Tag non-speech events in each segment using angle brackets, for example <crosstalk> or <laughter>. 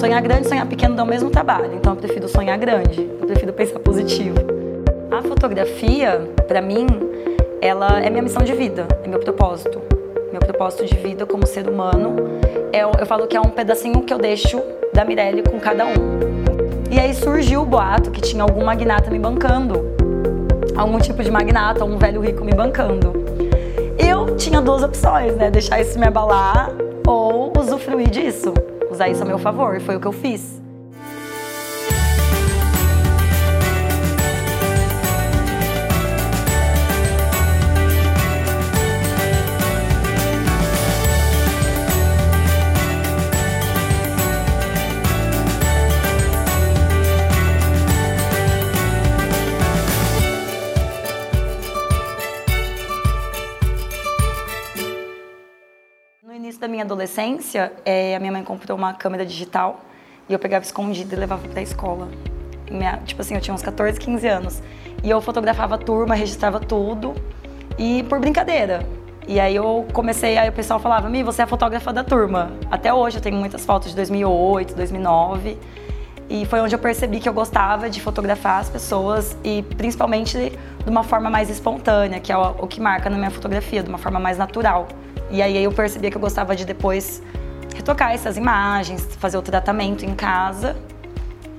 Sonhar grande e sonhar pequeno dão o mesmo trabalho, então eu prefiro sonhar grande, eu prefiro pensar positivo. A fotografia, para mim, ela é minha missão de vida, é meu propósito. Meu propósito de vida como ser humano, é, eu falo que é um pedacinho que eu deixo da Mirelle com cada um. E aí surgiu o boato que tinha algum magnata me bancando, algum tipo de magnata, um velho rico me bancando. Eu tinha duas opções, né? Deixar isso me abalar ou usufruir disso, usar isso a meu favor, e foi o que eu fiz. Minha adolescência, é, a minha mãe comprou uma câmera digital e eu pegava escondida e levava pra escola. Minha, tipo assim, eu tinha uns 14, 15 anos. E eu fotografava a turma, registrava tudo. E por brincadeira. E aí eu comecei, aí o pessoal falava, Mi, você é a fotógrafa da turma. Até hoje eu tenho muitas fotos de 2008, 2009. E foi onde eu percebi que eu gostava de fotografar as pessoas e principalmente de uma forma mais espontânea, que é o, que marca na minha fotografia, de uma forma mais natural. E aí eu percebia que eu gostava de depois retocar essas imagens, fazer o tratamento em casa.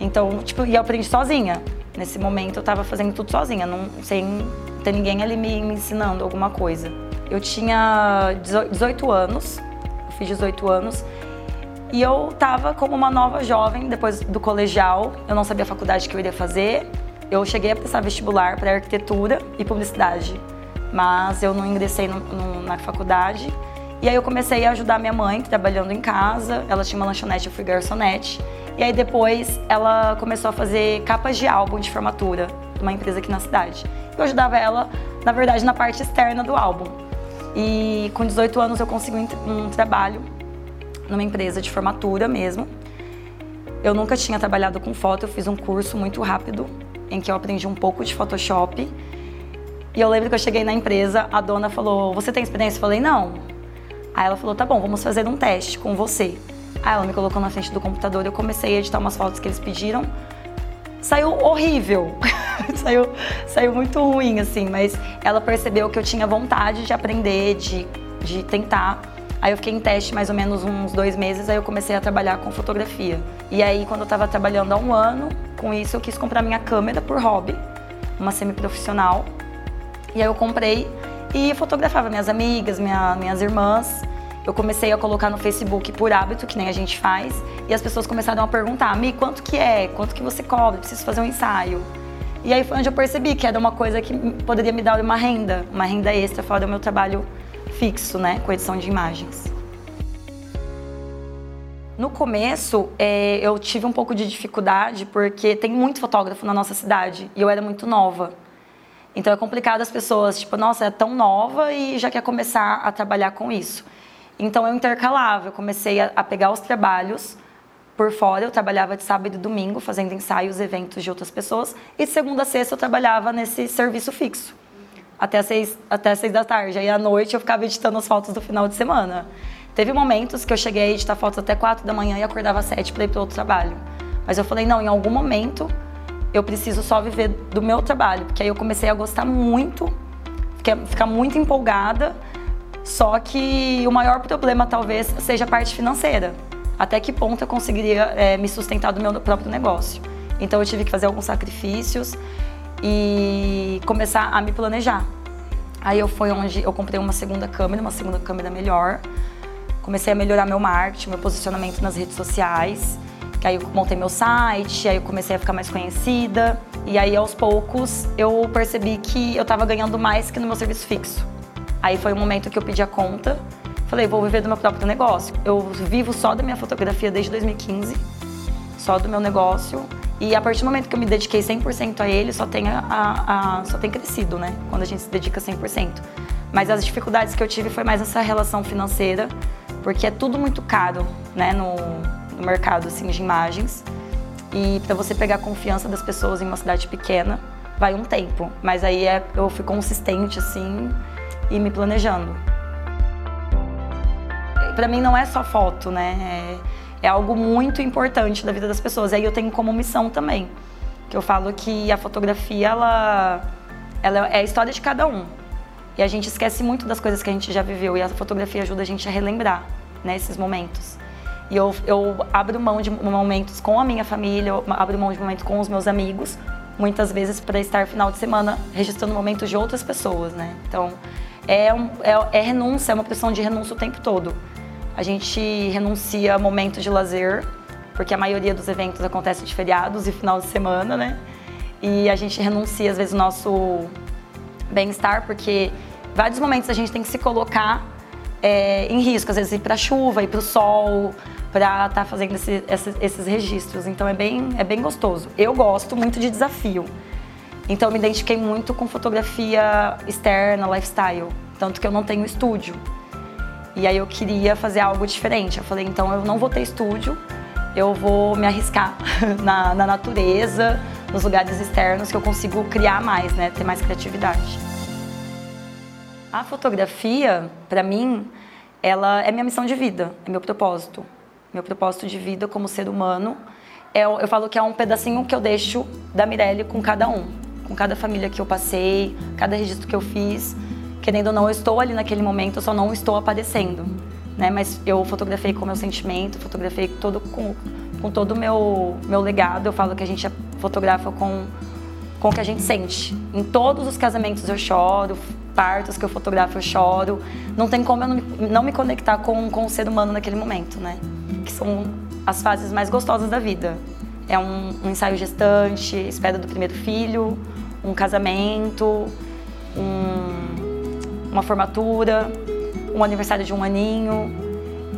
Então, tipo, e eu aprendi sozinha. Nesse momento eu tava fazendo tudo sozinha, não, sem ter ninguém ali me, me ensinando alguma coisa. Eu tinha 18 anos, eu fiz 18 anos, e eu tava como uma nova jovem depois do colegial. Eu não sabia a faculdade que eu iria fazer. Eu cheguei a prestar vestibular para arquitetura e publicidade mas eu não ingressei no, no, na faculdade. E aí eu comecei a ajudar minha mãe, trabalhando em casa. Ela tinha uma lanchonete, eu fui garçonete. E aí depois ela começou a fazer capas de álbum de formatura de uma empresa aqui na cidade. Eu ajudava ela, na verdade, na parte externa do álbum. E com 18 anos eu consegui um trabalho numa empresa de formatura mesmo. Eu nunca tinha trabalhado com foto, eu fiz um curso muito rápido em que eu aprendi um pouco de Photoshop e eu lembro que eu cheguei na empresa, a dona falou: Você tem experiência? Eu falei: Não. Aí ela falou: Tá bom, vamos fazer um teste com você. Aí ela me colocou na frente do computador, eu comecei a editar umas fotos que eles pediram. Saiu horrível, <laughs> saiu, saiu muito ruim, assim, mas ela percebeu que eu tinha vontade de aprender, de, de tentar. Aí eu fiquei em teste mais ou menos uns dois meses, aí eu comecei a trabalhar com fotografia. E aí, quando eu estava trabalhando há um ano, com isso eu quis comprar minha câmera por hobby, uma semi-profissional. E aí eu comprei e fotografava minhas amigas, minha, minhas irmãs. Eu comecei a colocar no Facebook por hábito, que nem a gente faz, e as pessoas começaram a perguntar: Mi, quanto que é? Quanto que você cobra? Preciso fazer um ensaio. E aí foi onde eu percebi que era uma coisa que poderia me dar uma renda, uma renda extra fora do meu trabalho fixo, né, com edição de imagens. No começo, é, eu tive um pouco de dificuldade porque tem muito fotógrafo na nossa cidade e eu era muito nova. Então é complicado as pessoas, tipo, nossa, é tão nova e já quer começar a trabalhar com isso. Então eu intercalava, eu comecei a, a pegar os trabalhos por fora, eu trabalhava de sábado e domingo fazendo ensaios, eventos de outras pessoas, e de segunda a sexta eu trabalhava nesse serviço fixo, até seis, até seis da tarde. Aí à noite eu ficava editando as fotos do final de semana. Teve momentos que eu cheguei a editar fotos até quatro da manhã e acordava às sete para ir para outro trabalho. Mas eu falei, não, em algum momento eu preciso só viver do meu trabalho, porque aí eu comecei a gostar muito, ficar muito empolgada, só que o maior problema talvez seja a parte financeira. Até que ponto eu conseguiria é, me sustentar do meu próprio negócio. Então eu tive que fazer alguns sacrifícios e começar a me planejar. Aí eu foi onde eu comprei uma segunda câmera, uma segunda câmera melhor. Comecei a melhorar meu marketing, meu posicionamento nas redes sociais. Que aí eu montei meu site, aí eu comecei a ficar mais conhecida. E aí, aos poucos, eu percebi que eu estava ganhando mais que no meu serviço fixo. Aí foi o momento que eu pedi a conta. Falei, vou viver do meu próprio negócio. Eu vivo só da minha fotografia desde 2015, só do meu negócio. E a partir do momento que eu me dediquei 100% a ele, só tem, a, a, só tem crescido, né? Quando a gente se dedica 100%. Mas as dificuldades que eu tive foi mais essa relação financeira, porque é tudo muito caro, né? No, no mercado assim, de imagens. E para você pegar a confiança das pessoas em uma cidade pequena, vai um tempo. Mas aí é, eu fui consistente assim e me planejando. Para mim não é só foto, né? É, é algo muito importante da vida das pessoas. E aí eu tenho como missão também, que eu falo que a fotografia ela, ela é a história de cada um. E a gente esquece muito das coisas que a gente já viveu e a fotografia ajuda a gente a relembrar né, esses momentos. E eu, eu abro mão de momentos com a minha família, eu abro mão de momentos com os meus amigos, muitas vezes para estar final de semana registrando momentos de outras pessoas, né? Então, é, um, é, é renúncia, é uma pressão de renúncia o tempo todo. A gente renuncia momentos de lazer, porque a maioria dos eventos acontece de feriados e final de semana, né? E a gente renuncia, às vezes, o nosso bem-estar, porque vários momentos a gente tem que se colocar é, em risco, às vezes ir para a chuva, ir para o sol, para estar tá fazendo esse, esses, esses, registros. Então é bem, é bem gostoso. Eu gosto muito de desafio. Então eu me identifiquei muito com fotografia externa, lifestyle. Tanto que eu não tenho estúdio. E aí eu queria fazer algo diferente. Eu falei, então eu não vou ter estúdio, eu vou me arriscar <laughs> na, na natureza, nos lugares externos que eu consigo criar mais, né? Ter mais criatividade. A fotografia, para mim, ela é minha missão de vida, é meu propósito. Meu propósito de vida como ser humano. É, eu falo que é um pedacinho que eu deixo da Mirelle com cada um, com cada família que eu passei, cada registro que eu fiz. Querendo ou não, eu estou ali naquele momento, eu só não estou aparecendo. Né? Mas eu fotografei com o meu sentimento, fotografei todo com, com todo o meu, meu legado. Eu falo que a gente fotografa com, com o que a gente sente. Em todos os casamentos eu choro, partos que eu fotografo eu choro. Não tem como eu não, não me conectar com, com o ser humano naquele momento, né? Que são as fases mais gostosas da vida. É um, um ensaio gestante, espera do primeiro filho, um casamento, um, uma formatura, um aniversário de um aninho.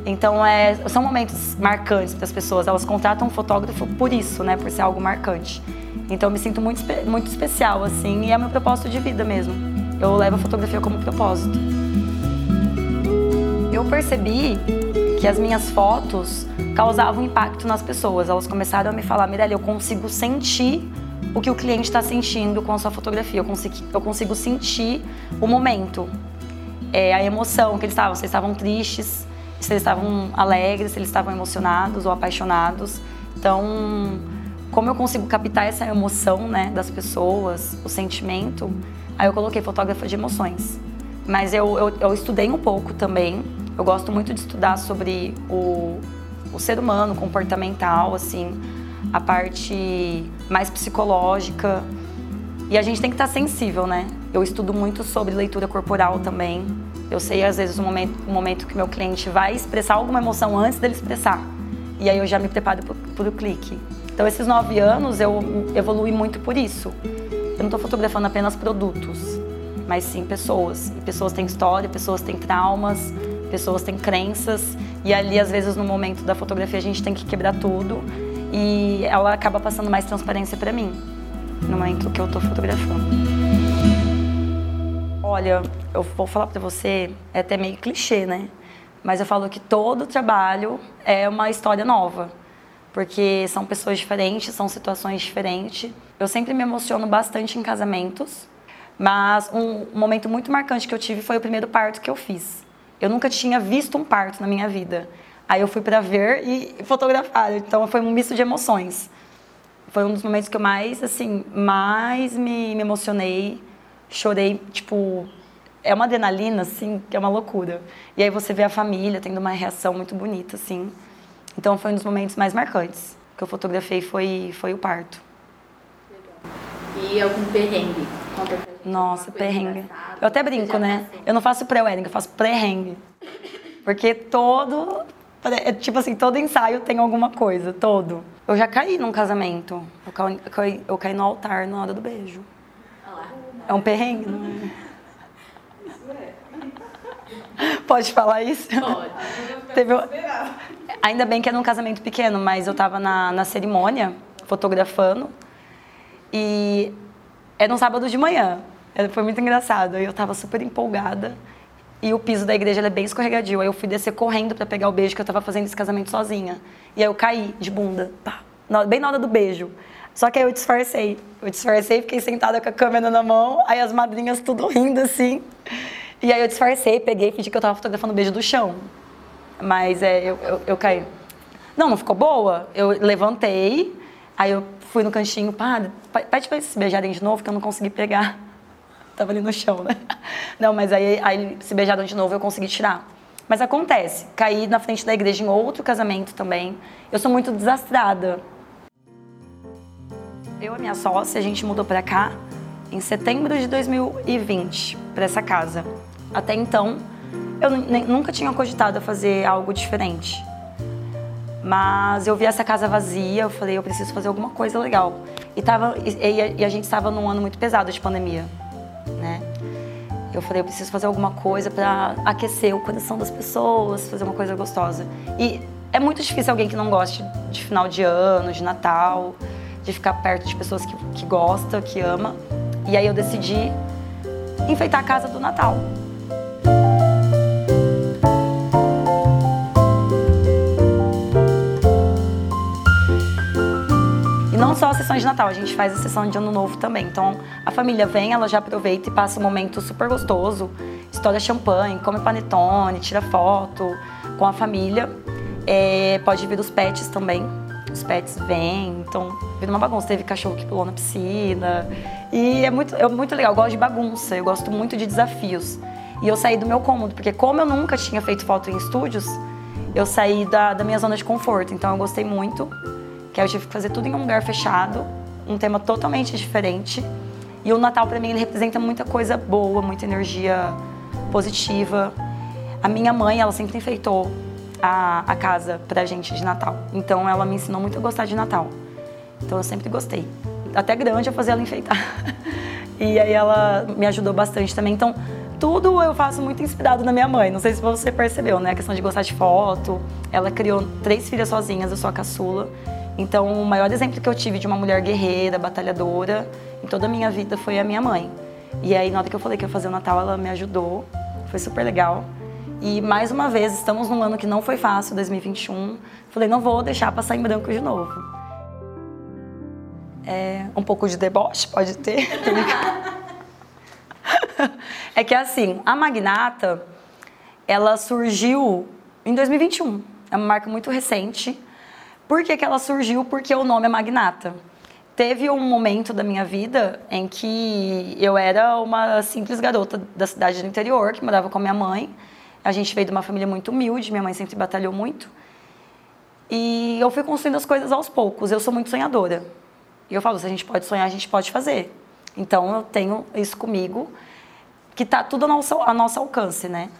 Então, é, são momentos marcantes para as pessoas. Elas contratam um fotógrafo por isso, né? Por ser algo marcante. Então, eu me sinto muito, muito especial, assim, e é meu propósito de vida mesmo. Eu levo a fotografia como propósito. Eu percebi que as minhas fotos causavam impacto nas pessoas. Elas começaram a me falar, Mirelle, eu consigo sentir o que o cliente está sentindo com a sua fotografia. Eu consigo, eu consigo sentir o momento, é, a emoção que eles estavam. Se eles estavam tristes, se eles estavam alegres, se eles estavam emocionados ou apaixonados. Então, como eu consigo captar essa emoção né, das pessoas, o sentimento, aí eu coloquei fotógrafa de emoções. Mas eu, eu, eu estudei um pouco também. Eu gosto muito de estudar sobre o, o ser humano, comportamental, assim, a parte mais psicológica. E a gente tem que estar sensível, né? Eu estudo muito sobre leitura corporal também. Eu sei, às vezes, o momento, o momento que meu cliente vai expressar alguma emoção antes dele expressar. E aí eu já me preparo para o clique. Então, esses nove anos eu evolui muito por isso. Eu não estou fotografando apenas produtos, mas sim pessoas. E pessoas têm história, pessoas têm traumas, pessoas têm crenças. E ali, às vezes, no momento da fotografia, a gente tem que quebrar tudo. E ela acaba passando mais transparência para mim, no momento que eu estou fotografando. Olha, eu vou falar para você, é até meio clichê, né? Mas eu falo que todo trabalho é uma história nova porque são pessoas diferentes, são situações diferentes. Eu sempre me emociono bastante em casamentos, mas um, momento muito marcante que eu tive foi o primeiro parto que eu fiz. Eu nunca tinha visto um parto na minha vida. Aí eu fui para ver e fotografar, então foi um misto de emoções. Foi um dos momentos que eu mais, assim, mais me, me emocionei, chorei, tipo, é uma adrenalina, assim, que é uma loucura. E aí você vê a família tendo uma reação muito bonita, assim. Então foi um dos momentos mais marcantes que eu fotografei foi foi o parto. E algum perrengue? Conta pra gente Nossa, perrengue. Eu até brinco, né? Passou. Eu não faço pré-wedding, eu faço pré-rengue. Porque todo é, tipo assim, todo ensaio tem alguma coisa, todo. Eu já caí num casamento. Eu caí, eu caí, eu caí no altar na hora do beijo. É um perrengue, não é? <laughs> Pode falar isso? Pode. <laughs> Teve, Ainda bem que era um casamento pequeno, mas eu estava na, na cerimônia, fotografando, e era um sábado de manhã. Foi muito engraçado. Eu estava super empolgada e o piso da igreja é bem escorregadio. Aí eu fui descer correndo para pegar o beijo que eu estava fazendo esse casamento sozinha. E aí eu caí de bunda, pá, bem na hora do beijo. Só que aí eu disfarcei. Eu disfarcei, fiquei sentada com a câmera na mão, aí as madrinhas tudo rindo assim. E aí eu disfarcei, peguei e fingi que eu estava fotografando beijo do chão. Mas é, eu, eu, eu caí. Não, não ficou boa. Eu levantei, aí eu fui no cantinho, pá, pede pra eles se beijarem de novo, que eu não consegui pegar. <laughs> Tava ali no chão, né? <laughs> Não, mas aí, aí se beijaram de novo eu consegui tirar. Mas acontece, caí na frente da igreja em outro casamento também. Eu sou muito desastrada. Eu e minha sócia, a gente mudou para cá em setembro de 2020, para essa casa. Até então, eu nunca tinha cogitado fazer algo diferente. Mas eu vi essa casa vazia, eu falei, eu preciso fazer alguma coisa legal. E, tava, e, e a gente estava num ano muito pesado de pandemia, né? Eu falei, eu preciso fazer alguma coisa para aquecer o coração das pessoas, fazer uma coisa gostosa. E é muito difícil alguém que não goste de final de ano, de Natal, de ficar perto de pessoas que, que gosta, que ama. E aí eu decidi enfeitar a casa do Natal. Sessão de Natal, a gente faz a sessão de Ano Novo também. Então a família vem, ela já aproveita e passa um momento super gostoso, estoura champanhe, come panetone, tira foto com a família. É, pode vir os pets também. Os pets vêm, então vira uma bagunça. Teve cachorro que pulou na piscina. E é muito, é muito legal, eu gosto de bagunça, eu gosto muito de desafios. E eu saí do meu cômodo, porque como eu nunca tinha feito foto em estúdios, eu saí da, da minha zona de conforto. Então eu gostei muito que eu tive que fazer tudo em um lugar fechado, um tema totalmente diferente. E o Natal para mim ele representa muita coisa boa, muita energia positiva. A minha mãe, ela sempre enfeitou a, a casa pra gente de Natal. Então ela me ensinou muito a gostar de Natal. Então eu sempre gostei. Até grande eu fazia ela enfeitar. <laughs> e aí ela me ajudou bastante também. Então tudo eu faço muito inspirado na minha mãe. Não sei se você percebeu, né? A questão de gostar de foto. Ela criou três filhas sozinhas, eu sou a caçula. Então, o maior exemplo que eu tive de uma mulher guerreira, batalhadora, em toda a minha vida foi a minha mãe. E aí, na hora que eu falei que ia fazer o Natal, ela me ajudou. Foi super legal. E mais uma vez, estamos num ano que não foi fácil, 2021. Falei, não vou deixar passar em branco de novo. É, um pouco de deboche, pode ter. <laughs> <laughs> é que assim, a Magnata, ela surgiu em 2021. É uma marca muito recente. Por que, que ela surgiu? Porque o nome é Magnata. Teve um momento da minha vida em que eu era uma simples garota da cidade do interior, que morava com a minha mãe. A gente veio de uma família muito humilde, minha mãe sempre batalhou muito. E eu fui construindo as coisas aos poucos. Eu sou muito sonhadora. E eu falo, se a gente pode sonhar, a gente pode fazer. Então eu tenho isso comigo, que está tudo ao nosso, ao nosso alcance, né?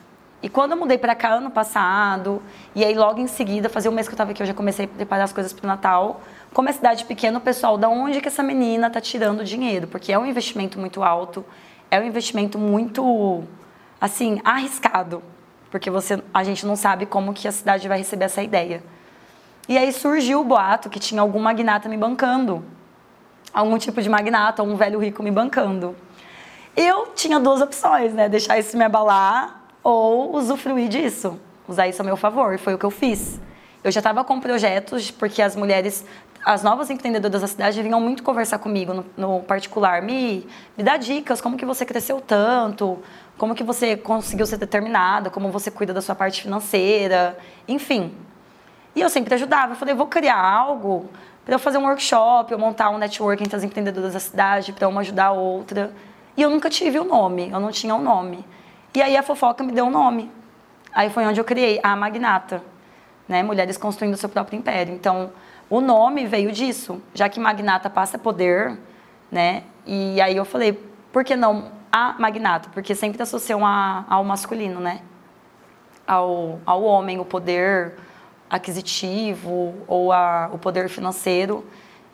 E quando eu mudei para cá ano passado, e aí logo em seguida, fazia um mês que eu estava aqui, eu já comecei a preparar as coisas para o Natal. Como é cidade pequena, o pessoal, da onde que essa menina está tirando dinheiro? Porque é um investimento muito alto, é um investimento muito, assim, arriscado. Porque você, a gente não sabe como que a cidade vai receber essa ideia. E aí surgiu o boato que tinha algum magnata me bancando. Algum tipo de magnata, um velho rico me bancando. Eu tinha duas opções, né? Deixar isso me abalar ou usufruir disso, usar isso a meu favor. Foi o que eu fiz. Eu já estava com projetos, porque as mulheres, as novas empreendedoras da cidade vinham muito conversar comigo no, no particular. Me, me dicas, como que você cresceu tanto, como que você conseguiu ser determinada, como você cuida da sua parte financeira, enfim. E eu sempre ajudava. Eu falei, vou criar algo para eu fazer um workshop, eu montar um networking entre as empreendedoras da cidade, para uma ajudar a outra. E eu nunca tive o um nome, eu não tinha um nome. E aí a fofoca me deu um nome. Aí foi onde eu criei a Magnata, né? Mulheres construindo seu próprio império. Então, o nome veio disso, já que Magnata passa poder, né? E aí eu falei, por que não a Magnata? Porque sempre associam a, ao masculino, né? Ao, ao homem, o poder aquisitivo ou a, o poder financeiro.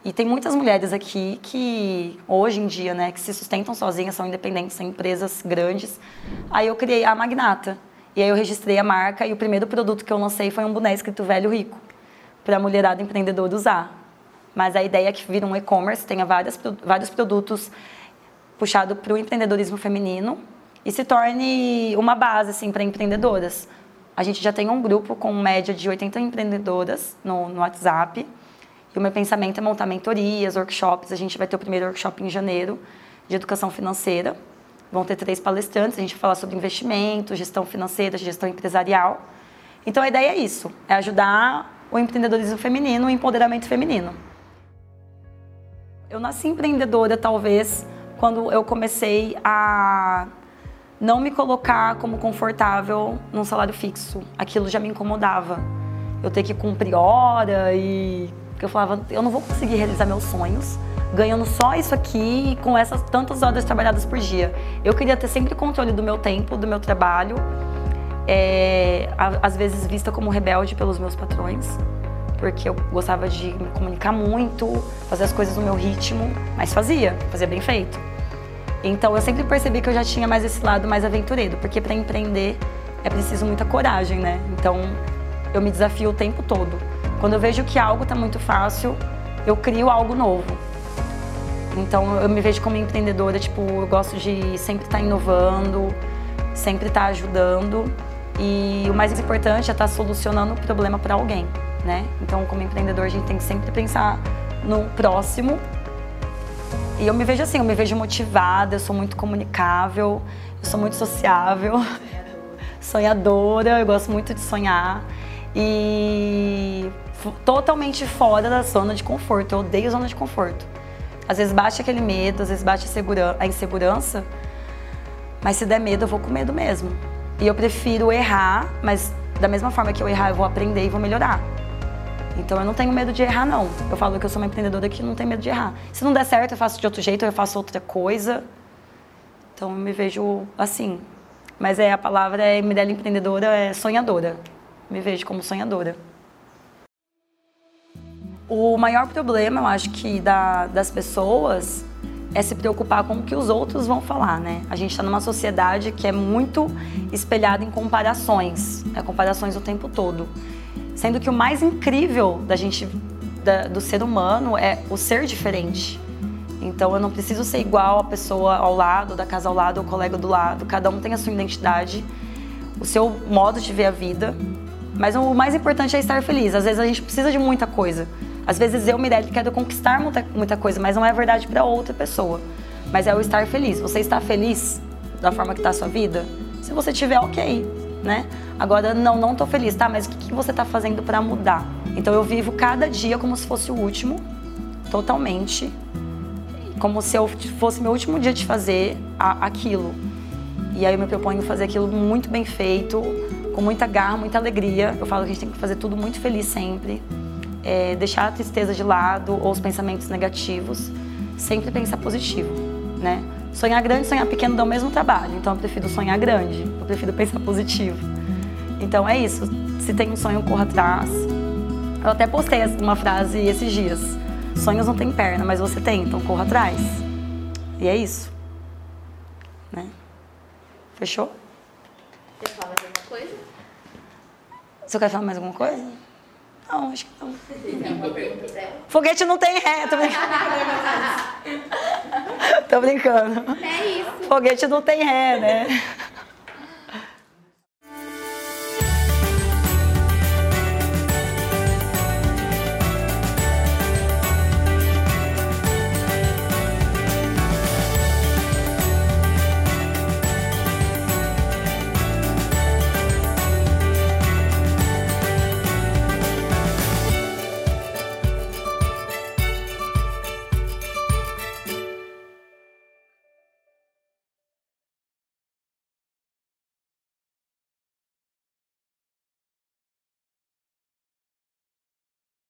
E tem muitas mulheres aqui que, hoje em dia, né, que se sustentam sozinhas, são independentes, são empresas grandes. Aí eu criei a Magnata. E aí eu registrei a marca e o primeiro produto que eu lancei foi um boné escrito Velho Rico, para a mulherada empreendedora usar. Mas a ideia é que vira um e-commerce, tenha várias, vários produtos puxado para o empreendedorismo feminino e se torne uma base assim, para empreendedoras. A gente já tem um grupo com média de 80 empreendedoras no, no WhatsApp e o meu pensamento é montar mentorias, workshops. A gente vai ter o primeiro workshop em janeiro de educação financeira. Vão ter três palestrantes, a gente vai falar sobre investimento, gestão financeira, gestão empresarial. Então a ideia é isso, é ajudar o empreendedorismo feminino, o empoderamento feminino. Eu nasci empreendedora, talvez, quando eu comecei a não me colocar como confortável num salário fixo. Aquilo já me incomodava. Eu ter que cumprir hora e eu falava, eu não vou conseguir realizar meus sonhos ganhando só isso aqui com essas tantas horas trabalhadas por dia. Eu queria ter sempre controle do meu tempo, do meu trabalho, é, às vezes vista como rebelde pelos meus patrões, porque eu gostava de me comunicar muito, fazer as coisas no meu ritmo, mas fazia, fazia bem feito. Então eu sempre percebi que eu já tinha mais esse lado mais aventureiro, porque para empreender é preciso muita coragem, né? Então eu me desafio o tempo todo. Quando eu vejo que algo está muito fácil, eu crio algo novo. Então eu me vejo como empreendedora, tipo, eu gosto de sempre estar tá inovando, sempre estar tá ajudando. E o mais importante é estar tá solucionando o problema para alguém, né? Então, como empreendedor, a gente tem que sempre pensar no próximo. E eu me vejo assim, eu me vejo motivada, eu sou muito comunicável, eu sou muito sociável, <laughs> sonhadora, eu gosto muito de sonhar. E totalmente fora da zona de conforto, eu odeio zona de conforto. Às vezes bate aquele medo, às vezes bate a insegurança, mas se der medo, eu vou com medo mesmo. E eu prefiro errar, mas da mesma forma que eu errar, eu vou aprender e vou melhorar. Então eu não tenho medo de errar, não. Eu falo que eu sou uma empreendedora que não tem medo de errar. Se não der certo, eu faço de outro jeito, eu faço outra coisa. Então eu me vejo assim. Mas é a palavra é Mirella empreendedora, é sonhadora. Me vejo como sonhadora. O maior problema, eu acho que da, das pessoas é se preocupar com o que os outros vão falar, né? A gente está numa sociedade que é muito espelhada em comparações, é comparações o tempo todo, sendo que o mais incrível da gente, da, do ser humano, é o ser diferente. Então eu não preciso ser igual a pessoa ao lado, da casa ao lado, o colega do lado. Cada um tem a sua identidade, o seu modo de ver a vida. Mas o mais importante é estar feliz. Às vezes a gente precisa de muita coisa. Às vezes eu, Mirelle, quero conquistar muita, muita coisa, mas não é verdade para outra pessoa. Mas é o estar feliz. Você está feliz da forma que está a sua vida? Se você tiver, ok, né? Agora, não, não tô feliz, tá? Mas o que, que você está fazendo para mudar? Então eu vivo cada dia como se fosse o último, totalmente. Como se eu fosse meu último dia de fazer a, aquilo. E aí eu me proponho fazer aquilo muito bem feito, com muita garra, muita alegria. Eu falo que a gente tem que fazer tudo muito feliz sempre é, deixar a tristeza de lado ou os pensamentos negativos, sempre pensar positivo, né? Sonhar grande e sonhar pequeno dão o mesmo trabalho, então eu prefiro sonhar grande, eu prefiro pensar positivo. Então é isso, se tem um sonho, corra atrás. Eu até postei uma frase esses dias: sonhos não têm perna, mas você tem, então corra atrás. E é isso. Né? Fechou? Você fala mais alguma coisa? Você quer falar mais alguma coisa? Não, acho que não. Foguete não tem ré, tô brincando. tô brincando. É isso. Foguete não tem ré, né?